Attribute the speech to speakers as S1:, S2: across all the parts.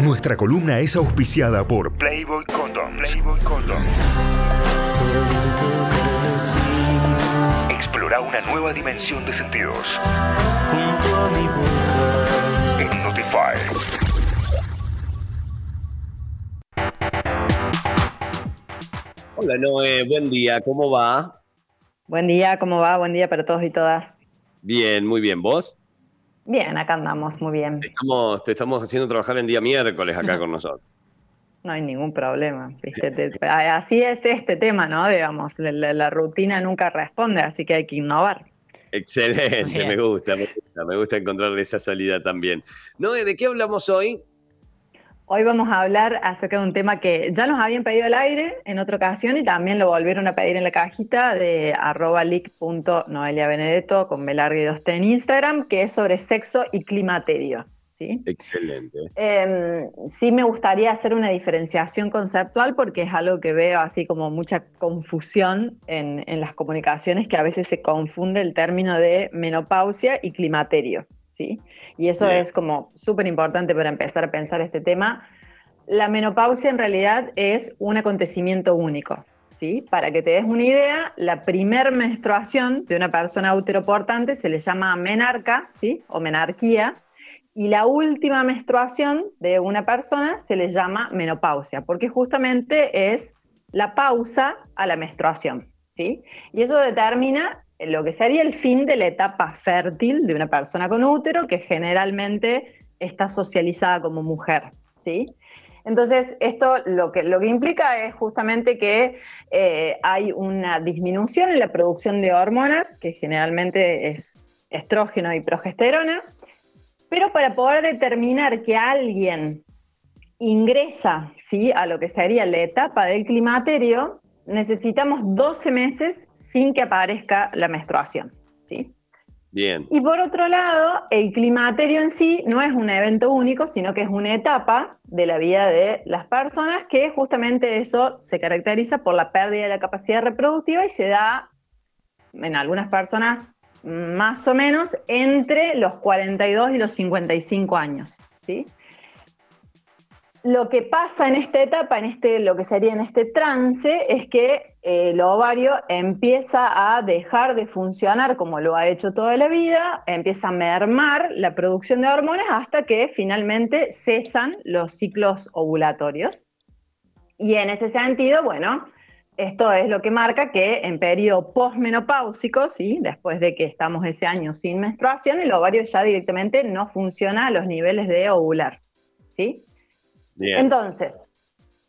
S1: Nuestra columna es auspiciada por Playboy Condoms. Playboy Condoms. Explora una nueva dimensión de sentidos. En Notify.
S2: Hola Noé, buen día, ¿cómo va?
S3: Buen día, ¿cómo va? Buen día para todos y todas.
S2: Bien, muy bien, ¿vos?
S3: Bien, acá andamos, muy bien.
S2: Estamos, te estamos haciendo trabajar en día miércoles acá con nosotros.
S3: No hay ningún problema. así es este tema, ¿no? Digamos, la, rutina nunca responde, así que hay que innovar.
S2: Excelente, me gusta, me gusta, me gusta encontrarle esa salida también. Noé, ¿de qué hablamos hoy?
S3: Hoy vamos a hablar acerca de un tema que ya nos habían pedido al aire en otra ocasión y también lo volvieron a pedir en la cajita de arroba benedetto con Belargue 2 en Instagram, que es sobre sexo y climaterio. ¿sí?
S2: Excelente.
S3: Em, sí me gustaría hacer una diferenciación conceptual porque es algo que veo así como mucha confusión en, en las comunicaciones, que a veces se confunde el término de menopausia y climaterio. Y eso es como súper importante para empezar a pensar este tema. La menopausia en realidad es un acontecimiento único, ¿sí? Para que te des una idea, la primer menstruación de una persona uteroportante se le llama menarca, ¿sí? O menarquía, y la última menstruación de una persona se le llama menopausia, porque justamente es la pausa a la menstruación, ¿sí? Y eso determina lo que sería el fin de la etapa fértil de una persona con útero, que generalmente está socializada como mujer, ¿sí? Entonces, esto lo que, lo que implica es justamente que eh, hay una disminución en la producción de hormonas, que generalmente es estrógeno y progesterona, pero para poder determinar que alguien ingresa ¿sí? a lo que sería la etapa del climaterio, necesitamos 12 meses sin que aparezca la menstruación. ¿sí?
S2: Bien.
S3: Y por otro lado, el climaterio en sí no es un evento único, sino que es una etapa de la vida de las personas que justamente eso se caracteriza por la pérdida de la capacidad reproductiva y se da en algunas personas más o menos entre los 42 y los 55 años. ¿sí? Lo que pasa en esta etapa, en este, lo que sería en este trance, es que eh, el ovario empieza a dejar de funcionar como lo ha hecho toda la vida, empieza a mermar la producción de hormonas hasta que finalmente cesan los ciclos ovulatorios. Y en ese sentido, bueno, esto es lo que marca que en periodo posmenopáusico, ¿sí? después de que estamos ese año sin menstruación, el ovario ya directamente no funciona a los niveles de ovular. ¿sí? Entonces,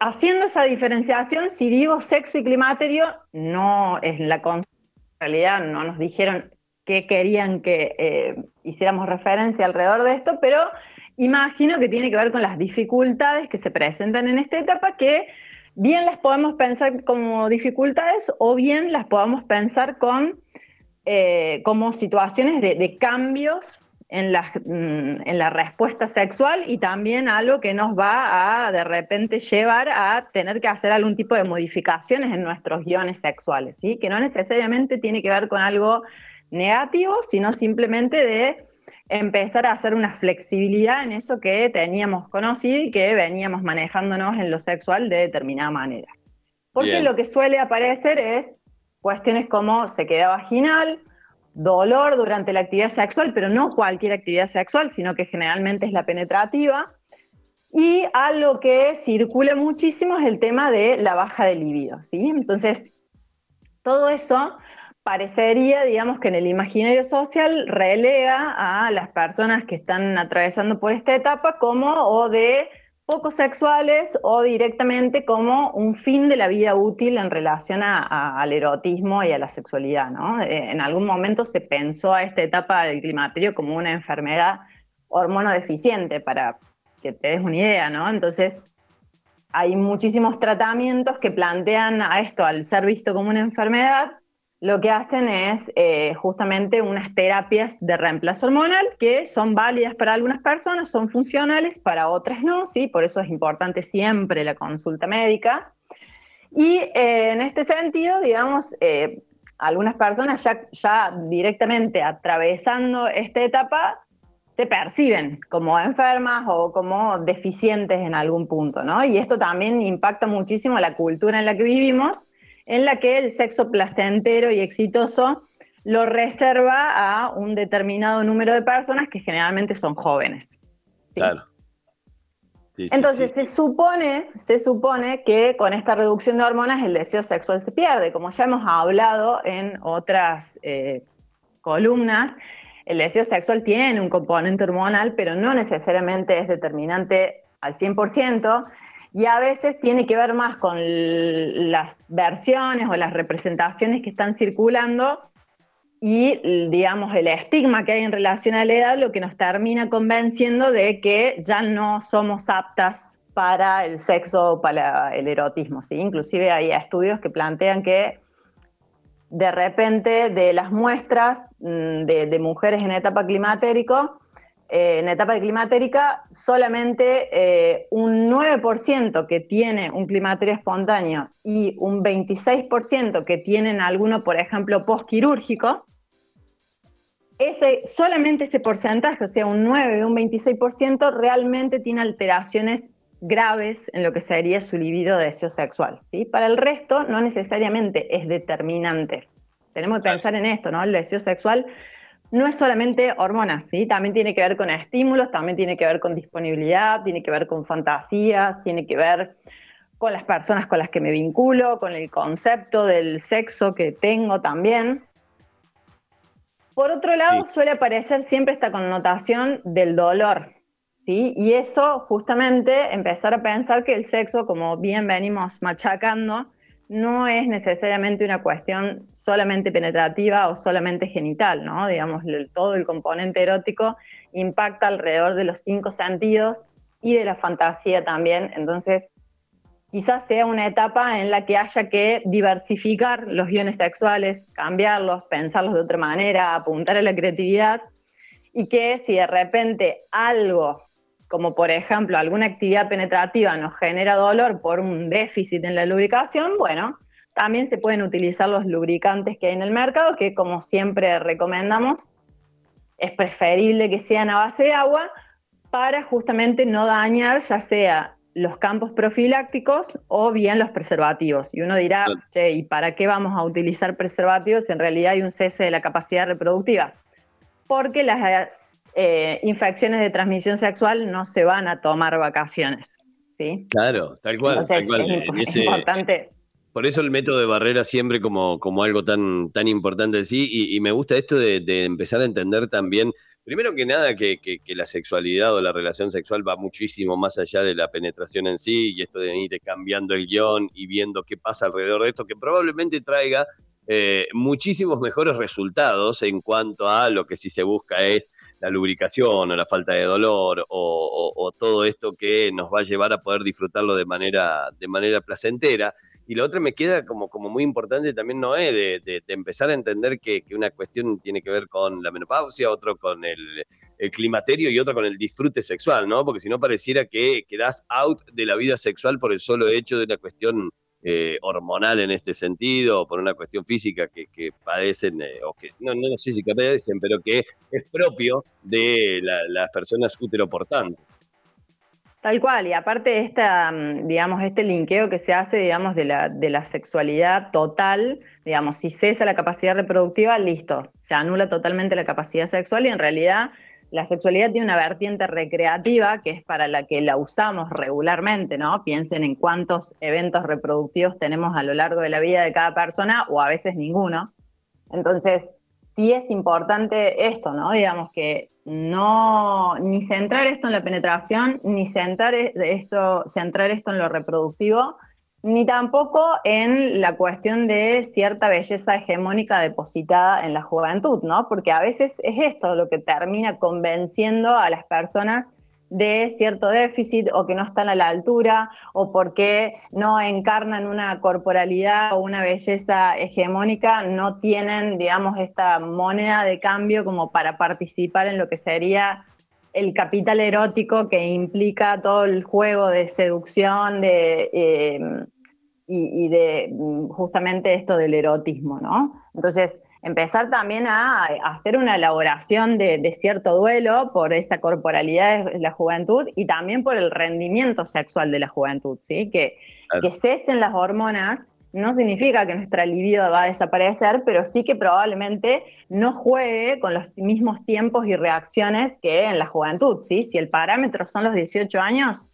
S3: haciendo esa diferenciación, si digo sexo y climaterio, no es la realidad no nos dijeron qué querían que eh, hiciéramos referencia alrededor de esto, pero imagino que tiene que ver con las dificultades que se presentan en esta etapa, que bien las podemos pensar como dificultades o bien las podemos pensar con, eh, como situaciones de cambios en la, mm, en la respuesta sexual y también algo que nos va a de repente llevar a tener que hacer algún tipo de modificaciones en nuestros guiones sexuales, ¿sí? que no necesariamente tiene que ver con algo negativo, sino simplemente de empezar a hacer una flexibilidad en eso que teníamos conocido y que veníamos manejándonos en lo sexual de determinada manera. Porque lo que suele aparecer es cuestiones como sequedad vaginal, dolor durante la actividad sexual, pero no cualquier actividad sexual, sino que generalmente es la penetrativa. Y algo que circula muchísimo es el tema de la baja de libido, ¿sí? Entonces, todo eso parecería, digamos, que en el imaginario social relega a las personas que están atravesando por esta etapa como o de poco sexuales o directamente como un fin de la vida útil en relación al erotismo y a la sexualidad. ¿no? Eh, en algún momento se pensó a esta etapa del climaterio como una enfermedad hormonodeficiente, para que te des una idea. ¿no? Entonces, hay muchísimos tratamientos que plantean a esto, al ser visto como una enfermedad, lo que hacen es eh, justamente unas terapias de reemplazo hormonal que son válidas para algunas personas, son funcionales, para otras no, ¿sí? por eso es importante siempre la consulta médica. Y eh, en este sentido, digamos, eh, algunas personas ya, ya directamente atravesando esta etapa se perciben como enfermas o como deficientes en algún punto, ¿no? Y esto también impacta muchísimo la cultura en la que vivimos, en la que el sexo placentero y exitoso lo reserva a un determinado número de personas que generalmente son jóvenes. Claro. Entonces se supone, se supone que con esta reducción de hormonas el deseo sexual se pierde. Como ya hemos hablado en otras eh, columnas, el deseo sexual tiene un componente hormonal, pero no necesariamente es determinante al 100%, y a veces tiene que ver más con las versiones o las representaciones que están circulando y, digamos, el estigma que hay en relación a la edad, lo que nos termina convenciendo de que ya no somos aptas para el sexo o para el erotismo, ¿sí? Inclusive hay estudios que plantean que de repente de las muestras mm, de, mujeres en etapa climatérico, eh, en etapa climatérica, solamente eh, un 9% que tiene un climaterio espontáneo y un 26% que tienen alguno, por ejemplo, postquirúrgico, ese, solamente ese porcentaje, o sea, un 9 o un 26%, realmente tiene alteraciones graves en lo que sería su libido de deseo sexual. ¿sí? Para el resto, no necesariamente es determinante. Tenemos que pensar en esto, ¿no? El deseo sexual no es solamente hormonas, ¿sí? También tiene que ver con estímulos, también tiene que ver con disponibilidad, tiene que ver con fantasías, tiene que ver con las personas con las que me vinculo, con el concepto del sexo que tengo también. Por otro lado, suele aparecer siempre esta connotación del dolor, ¿sí? Y eso justamente empezar a pensar que el sexo, como bien venimos machacando, no es necesariamente una cuestión solamente penetrativa o solamente genital, ¿no? Digamos, todo el componente erótico impacta alrededor de los cinco sentidos y de la fantasía también. Entonces, quizás sea una etapa en la que haya que diversificar los guiones sexuales, cambiarlos, pensarlos de otra manera, apuntar a la creatividad y que si de repente algo como por ejemplo alguna actividad penetrativa nos genera dolor por un déficit en la lubricación, bueno, también se pueden utilizar los lubricantes que hay en el mercado, que como siempre recomendamos, es preferible que sean a base de agua para justamente no dañar ya sea los campos profilácticos o bien los preservativos. Y uno dirá, che, ¿y para qué vamos a utilizar preservativos? En realidad hay un cese de la capacidad reproductiva. Porque las eh, infecciones de transmisión sexual no se van a tomar vacaciones. ¿sí?
S2: Claro, tal cual.
S3: Es, importante.
S2: Por eso el método de barrera siempre como, como algo tan, tan importante sí, y, me gusta esto de, empezar a entender también, primero que nada, que, la sexualidad o la relación sexual va muchísimo más allá de la penetración en sí, y esto de ir cambiando el guion y viendo qué pasa alrededor de esto, que probablemente traiga eh, muchísimos mejores resultados en cuanto a lo que sí se busca es la lubricación o la falta de dolor o, todo esto que nos va a llevar a poder disfrutarlo de manera, de manera placentera. Y lo otro me queda como, como muy importante también, Noé, de, de, empezar a entender que, una cuestión tiene que ver con la menopausia, otro con el, climaterio y otro con el disfrute sexual, ¿no? Porque si no pareciera que quedas out de la vida sexual por el solo hecho de la cuestión eh, hormonal en este sentido, o por una cuestión física que, padecen, eh, o que no, no, sé si que padecen, pero que es propio de las personas uteroportantes.
S3: Tal cual, y aparte esta, mm, digamos, este linkeo que se hace, digamos, de la, de la sexualidad total, digamos, si cesa la capacidad reproductiva, listo, se anula totalmente la capacidad sexual y en realidad la sexualidad tiene una vertiente recreativa que es para la que la usamos regularmente, ¿no? Piensen en cuántos eventos reproductivos tenemos a lo largo de la vida de cada persona o a veces ninguno. Entonces, sí es importante esto, ¿no? Digamos que no, ni centrar esto en la penetración, ni centrar esto, centrar esto en lo reproductivo, ni tampoco en la cuestión de cierta belleza hegemónica depositada en la juventud, ¿no? Porque a veces es esto lo que termina convenciendo a las personas de cierto déficit o que no están a la altura o porque no encarnan una corporalidad o una belleza hegemónica, no tienen, digamos, esta moneda de cambio como para participar en lo que sería el capital erótico que implica todo el juego de seducción, de... Eh, y, de mm, justamente esto del erotismo, ¿no? Entonces, empezar también a, hacer una elaboración de, cierto duelo por esa corporalidad de la juventud y también por el rendimiento sexual de la juventud, ¿sí? Que, que cesen las hormonas no significa que nuestra libido va a desaparecer, pero sí que probablemente no juegue con los mismos tiempos y reacciones que en la juventud, ¿sí? Si el parámetro son los 18 años,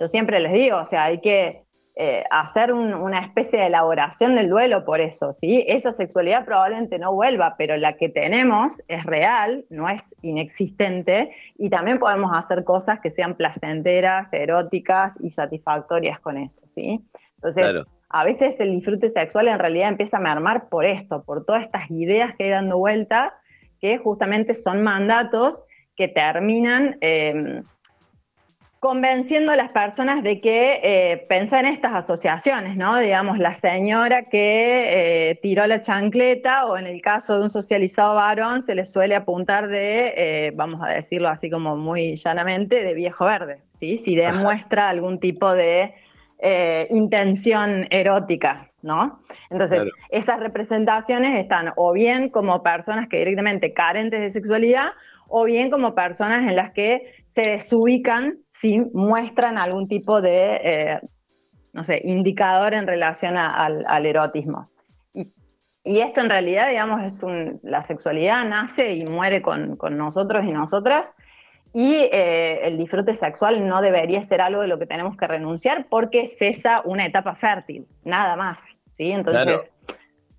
S3: yo siempre les digo, o sea, hay que eh, hacer una especie de elaboración del duelo por eso, ¿sí? Esa sexualidad probablemente no vuelva, pero la que tenemos es real, no es inexistente, y también podemos hacer cosas que sean placenteras, eróticas y satisfactorias con eso, ¿sí? Entonces, a veces el disfrute sexual en realidad empieza a mermar por esto, por todas estas ideas que hay dando vuelta, que justamente son mandatos que terminan... Eh, convenciendo a las personas de que eh, en estas asociaciones, ¿no? Digamos, la señora que eh, tiró la chancleta o en el caso de un socializado varón se le suele apuntar de, eh, vamos a decirlo así como muy llanamente, de viejo verde, ¿sí? Si demuestra algún tipo de eh, intención erótica, ¿no? Entonces, esas representaciones están o bien como personas que directamente carentes de sexualidad o bien como personas en las que se desubican si muestran algún tipo de, eh, no sé, indicador en relación al, erotismo. Y, esto en realidad, digamos, es un, la sexualidad nace y muere con, nosotros y nosotras, y eh, el disfrute sexual no debería ser algo de lo que tenemos que renunciar porque cesa una etapa fértil, nada más. ¿sí? Entonces,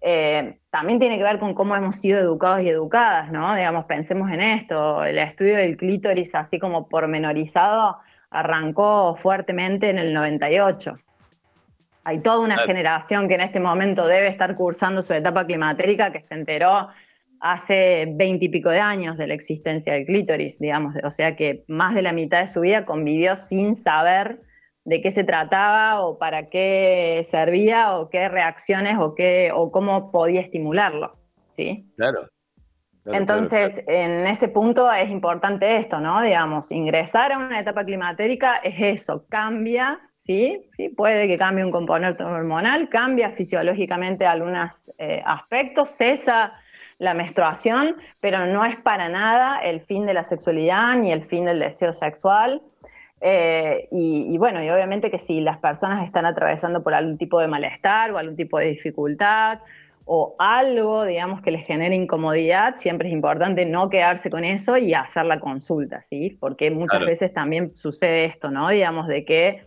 S3: eh, también tiene que ver con cómo hemos sido educados y educadas, ¿no? Digamos, pensemos en esto, el estudio del clítoris así como pormenorizado arrancó fuertemente en el 98. Hay toda una generación que en este momento debe estar cursando su etapa climatérica que se enteró hace veintipico de años de la existencia del clítoris, digamos, o sea que más de la mitad de su vida convivió sin saber de qué se trataba o para qué servía o qué reacciones o qué o cómo podía estimularlo, ¿sí?
S2: Claro.
S3: Entonces, en ese punto es importante esto, ¿no? Digamos, ingresar a una etapa climatérica es eso, cambia, ¿sí? ¿sí? Puede que cambie un componente hormonal, cambia fisiológicamente algunos eh, aspectos, cesa la menstruación, pero no es para nada el fin de la sexualidad ni el fin del deseo sexual. Eh, y, bueno, y obviamente que si las personas están atravesando por algún tipo de malestar o algún tipo de dificultad o algo, digamos, que les genere incomodidad, siempre es importante no quedarse con eso y hacer la consulta, ¿sí? Porque muchas veces también sucede esto, ¿no? Digamos, de que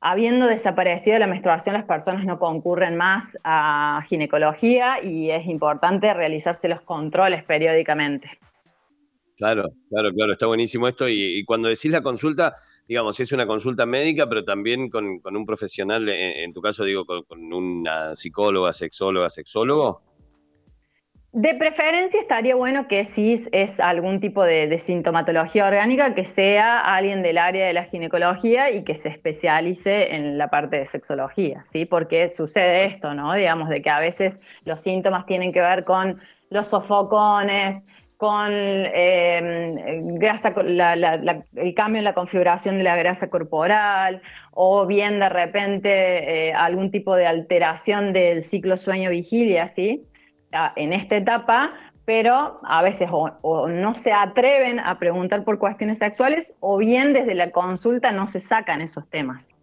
S3: habiendo desaparecido la menstruación, las personas no concurren más a ginecología y es importante realizarse los controles periódicamente.
S2: Claro, claro, claro, está buenísimo esto. Y, cuando decís la consulta, digamos, es una consulta médica, pero también con, un profesional, en, tu caso, digo, con, una psicóloga, sexóloga, sexólogo.
S3: De preferencia estaría bueno que si es algún tipo de, sintomatología orgánica, que sea alguien del área de la ginecología y que se especialice en la parte de sexología, ¿sí? Porque sucede esto, ¿no? Digamos, de que a veces los síntomas tienen que ver con los sofocones, con em, grasa, el cambio en la configuración de la grasa corporal o bien de repente eh, algún tipo de alteración del ciclo sueño-vigilia, ¿sí? En esta etapa, pero a veces o, no se atreven a preguntar por cuestiones sexuales o bien desde la consulta no se sacan esos temas.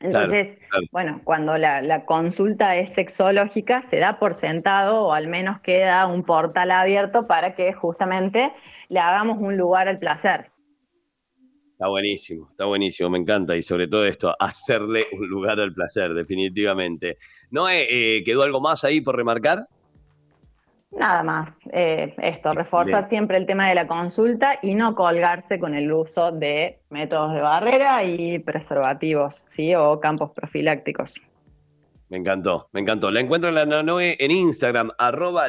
S3: Entonces, bueno, cuando la, consulta es sexológica, se da por sentado o al menos queda un portal abierto para que justamente le hagamos un lugar al placer.
S2: Está buenísimo, está buenísimo, me encanta. Y sobre todo esto, hacerle un lugar al placer, definitivamente. ¿No eh, quedó algo más ahí por remarcar?
S3: Nada más, eh, esto, reforzar siempre el tema de la consulta y no colgarse con el uso de métodos de barrera y preservativos, ¿sí? O campos profilácticos.
S2: Me encantó, me encantó. La encuentro en la Noe en Instagram, arroba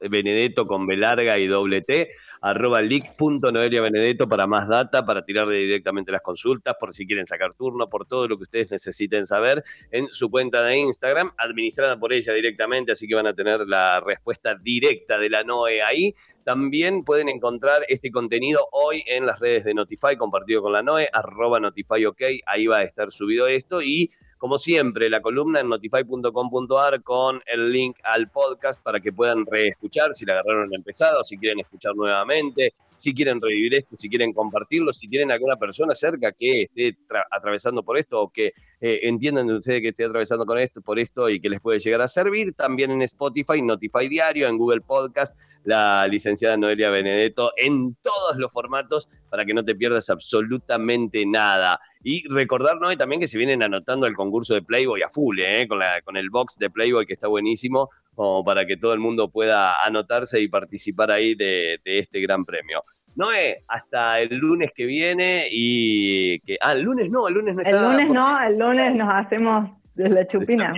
S2: Benedetto con B larga y doble T arroba leak.noeliabenedetto para más data, para tirarle directamente las consultas, por si quieren sacar turno, por todo lo que ustedes necesiten saber en su cuenta de Instagram, administrada por ella directamente, así que van a tener la respuesta directa de la NOE ahí. También pueden encontrar este contenido hoy en las redes de Notify, compartido con la NOE, arroba Notify OK, ahí va a estar subido esto y como siempre, la columna en notify.com.ar con el link al podcast para que puedan reescuchar si la agarraron empezado, si quieren escuchar nuevamente, si quieren revivir esto, si quieren compartirlo, si tienen alguna persona cerca que esté atravesando por esto o que eh, entiendan de ustedes que esté atravesando con esto, por esto y que les puede llegar a servir. También en Spotify, Notify Diario, en Google Podcast, la licenciada Noelia Benedetto en todos los formatos para que no te pierdas absolutamente nada. Y recordar, ¿no? también que se vienen anotando el concurso de Playboy a full, ¿eh? con, la, con el box de Playboy que está buenísimo, como para que todo el mundo pueda anotarse y participar ahí de, este gran premio. Noé, hasta el lunes que viene y que. Ah, el lunes no, el lunes no
S3: está. El lunes no, el lunes nos hacemos de la chupina.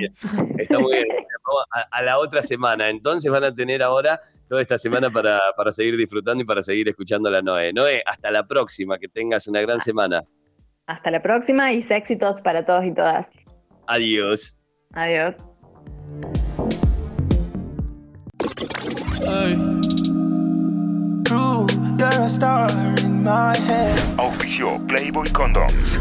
S2: Está, muy bien. A, la otra semana. Entonces van a tener ahora toda esta semana para, para seguir disfrutando y para seguir escuchando a la Noé. Noé, hasta la próxima. Que tengas una gran semana.
S3: Hasta la próxima y éxitos para todos y todas.
S2: Adiós.
S3: Adiós.
S1: Auspicio Playboy Condoms.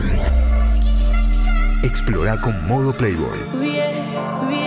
S1: Explora con modo Playboy.